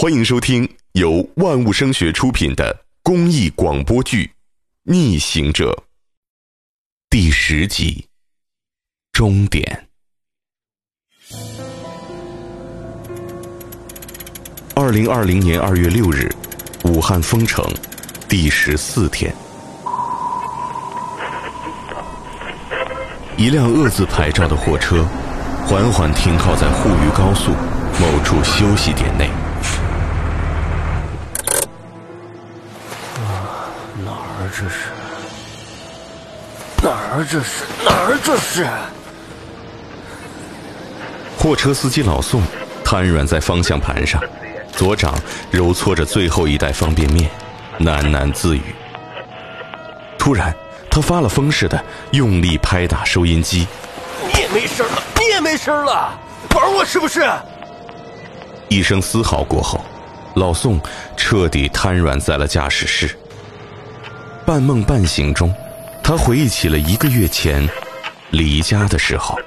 欢迎收听由万物声学出品的公益广播剧《逆行者》第十集。终点。二零二零年二月六日，武汉封城第十四天，一辆鄂字牌照的货车缓缓停靠在沪渝高速某处休息点内。儿这是？哪儿这是？货车司机老宋瘫软在方向盘上，左掌揉搓着最后一袋方便面，喃喃自语。突然，他发了疯似的用力拍打收音机。你也没声了，你也没声了，玩我是不是？一声嘶吼过后，老宋彻底瘫软在了驾驶室。半梦半醒中，他回忆起了一个月前离家的时候。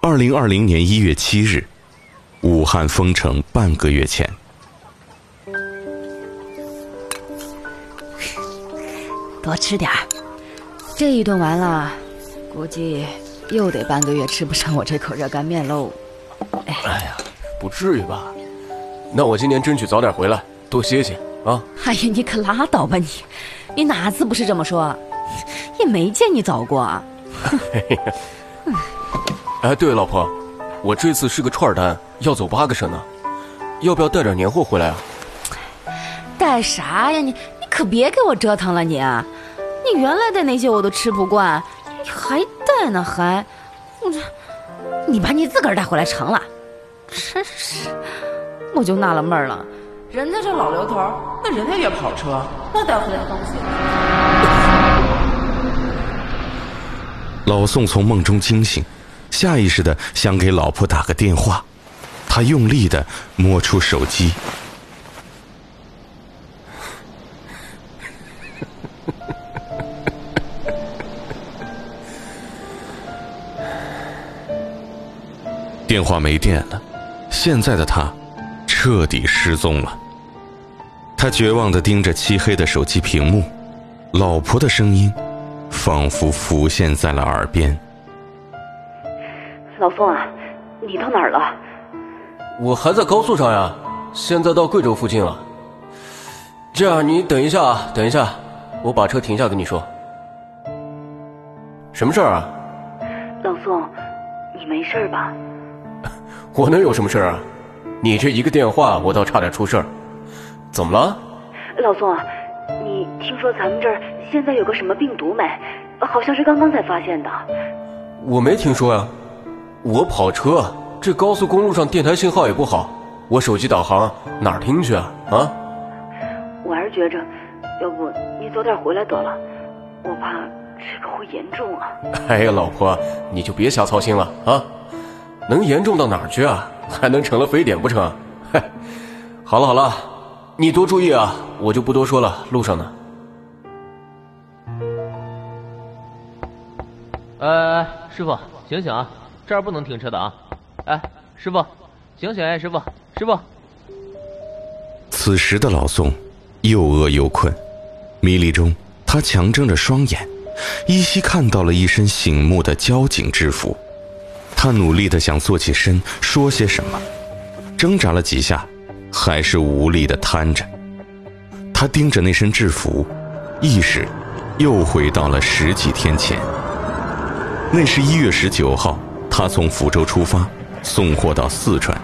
二零二零年一月七日，武汉封城半个月前，多吃点儿，这一顿完了，估计又得半个月吃不上我这口热干面喽。哎呀，不至于吧？那我今年争取早点回来，多歇歇啊！哎呀，你可拉倒吧你！你哪次不是这么说？也没见你早过啊。哎，对，老婆，我这次是个串单，要走八个省呢，要不要带点年货回来啊？带啥呀你？你可别给我折腾了你！你原来的那些我都吃不惯，你还带呢还？我这，你把你自个儿带回来成了，真是。我就纳了闷了，人家这老刘头，那人家也跑车，那带回来的东西。老宋从梦中惊醒，下意识的想给老婆打个电话，他用力的摸出手机，电话没电了，现在的他。彻底失踪了。他绝望的盯着漆黑的手机屏幕，老婆的声音仿佛浮现在了耳边：“老宋啊，你到哪儿了？我还在高速上呀，现在到贵州附近了。这样，你等一下啊，等一下，我把车停下跟你说。什么事儿啊？老宋，你没事吧？我能有什么事儿啊？”你这一个电话，我倒差点出事儿，怎么了？老宋，你听说咱们这儿现在有个什么病毒没？好像是刚刚才发现的。我没听说呀，我跑车，这高速公路上电台信号也不好，我手机导航哪儿听去啊？啊？我还是觉着，要不你早点回来得了，我怕这个会严重啊。哎呀，老婆，你就别瞎操心了啊，能严重到哪儿去啊？还能成了非典不成？嗨，好了好了，你多注意啊！我就不多说了，路上呢。哎，师傅，醒醒啊！这儿不能停车的啊！哎，师傅，醒醒哎，师傅，师傅。此时的老宋又饿又困，迷离中，他强睁着双眼，依稀看到了一身醒目的交警制服。他努力的想坐起身说些什么，挣扎了几下，还是无力的瘫着。他盯着那身制服，意识又回到了十几天前。那是一月十九号，他从福州出发，送货到四川。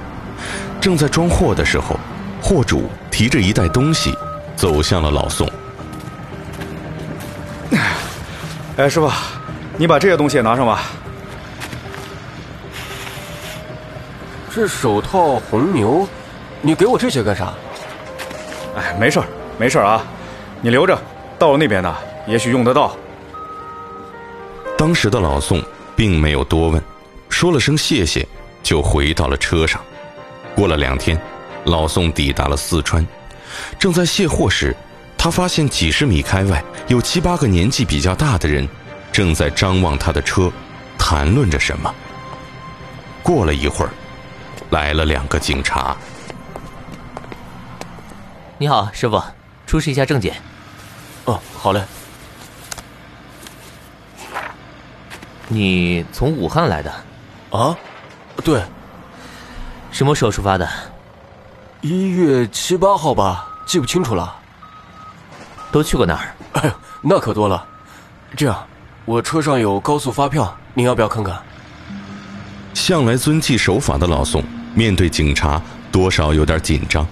正在装货的时候，货主提着一袋东西，走向了老宋。哎，师傅，你把这些东西也拿上吧。这手套、红牛，你给我这些干啥？哎，没事儿，没事儿啊，你留着，到了那边呢，也许用得到。当时的老宋并没有多问，说了声谢谢，就回到了车上。过了两天，老宋抵达了四川，正在卸货时，他发现几十米开外有七八个年纪比较大的人，正在张望他的车，谈论着什么。过了一会儿，来了两个警察。你好，师傅，出示一下证件。哦，好嘞。你从武汉来的？啊，对，什么时候出发的？一月七八号吧，记不清楚了。都去过哪儿？哎呦，那可多了。这样，我车上有高速发票，您要不要看看？向来遵纪守法的老宋，面对警察多少有点紧张。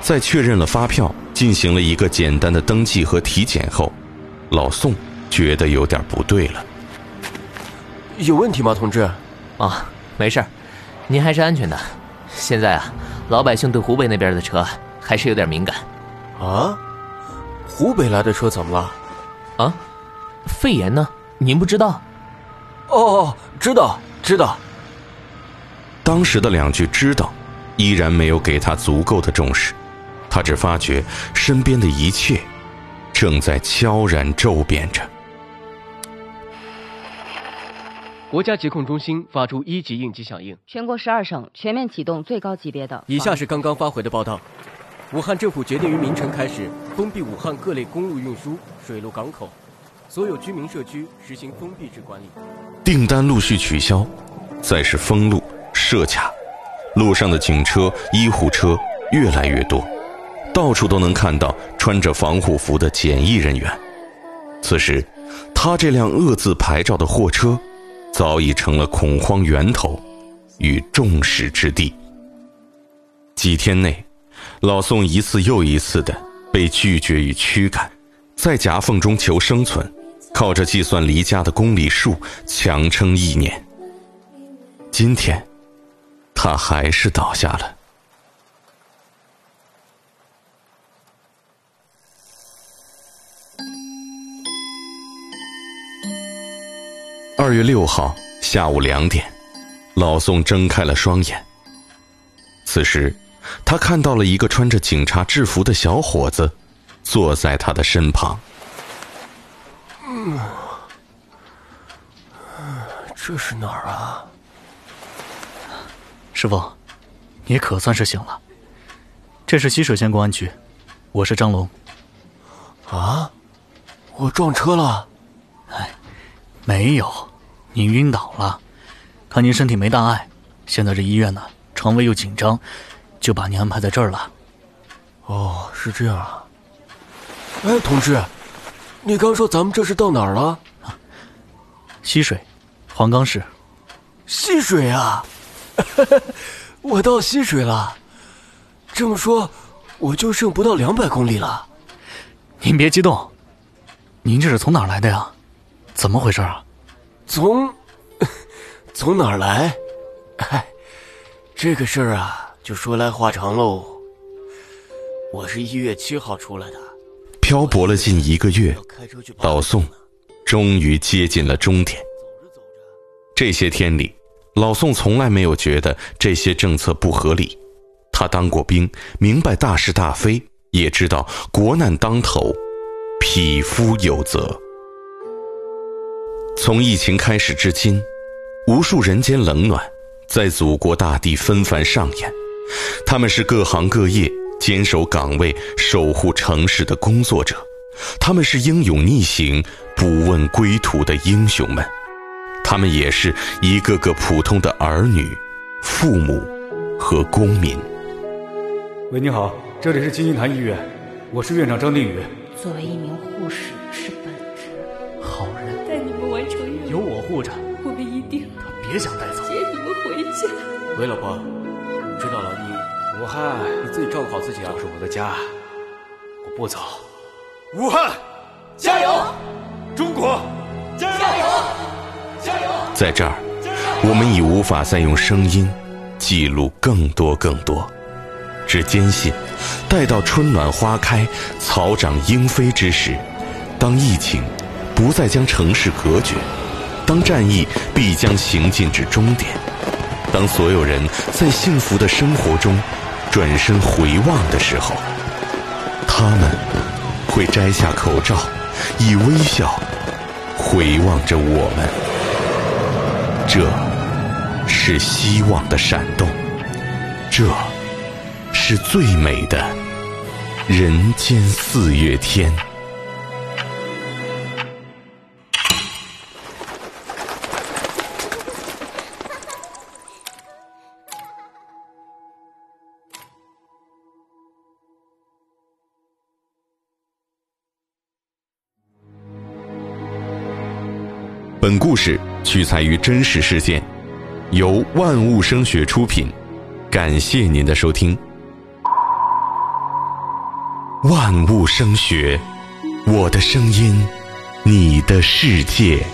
在确认了发票，进行了一个简单的登记和体检后，老宋觉得有点不对了。有问题吗，同志？啊，没事儿，您还是安全的。现在啊，老百姓对湖北那边的车还是有点敏感。啊？湖北来的车怎么了？啊？肺炎呢？您不知道？哦，知道，知道。当时的两句“知道”，依然没有给他足够的重视。他只发觉身边的一切，正在悄然骤变着。国家疾控中心发出一级应急响应，全国十二省全面启动最高级别的。以下是刚刚发回的报道：武汉政府决定于明晨开始封闭武汉各类公路运输、水路港口，所有居民社区实行封闭式管理。订单陆续取消，再是封路设卡，路上的警车、医护车越来越多，到处都能看到穿着防护服的检疫人员。此时，他这辆恶字牌照的货车。早已成了恐慌源头与众矢之的。几天内，老宋一次又一次的被拒绝与驱赶，在夹缝中求生存，靠着计算离家的公里数强撑一年。今天，他还是倒下了。二月六号下午两点，老宋睁开了双眼。此时，他看到了一个穿着警察制服的小伙子，坐在他的身旁。嗯，这是哪儿啊？师傅，你可算是醒了。这是浠水县公安局，我是张龙。啊，我撞车了。哎没有，您晕倒了。看您身体没大碍，现在这医院呢，床位又紧张，就把您安排在这儿了。哦，是这样啊。哎，同志，你刚说咱们这是到哪儿了？溪水，黄冈市。溪水啊，我到溪水了。这么说，我就剩不到两百公里了。您别激动，您这是从哪儿来的呀？怎么回事啊？从 从哪儿来？哎，这个事儿啊，就说来话长喽。我是一月七号出来的，漂泊了近一个月，老宋终于接近了终点。这些天里，老宋从来没有觉得这些政策不合理。他当过兵，明白大是大非，也知道国难当头，匹夫有责。从疫情开始至今，无数人间冷暖在祖国大地纷繁上演。他们是各行各业坚守岗位、守护城市的工作者，他们是英勇逆行、不问归途的英雄们，他们也是一个个普通的儿女、父母和公民。喂，你好，这里是金银潭医院，我是院长张定宇。作为一名护士，护着，我们一定他别想带走，接你们回家。喂，老婆，知道了，你武汉，你自己照顾好自己啊。这是我的家，我不走。武汉，加油！中国，加油！加油！在这儿，我们已无法再用声音记录更多更多，只坚信，待到春暖花开、草长莺飞之时，当疫情。不再将城市隔绝，当战役必将行进至终点，当所有人在幸福的生活中转身回望的时候，他们会摘下口罩，以微笑回望着我们。这是希望的闪动，这是最美的人间四月天。本故事取材于真实事件，由万物声学出品，感谢您的收听。万物声学，我的声音，你的世界。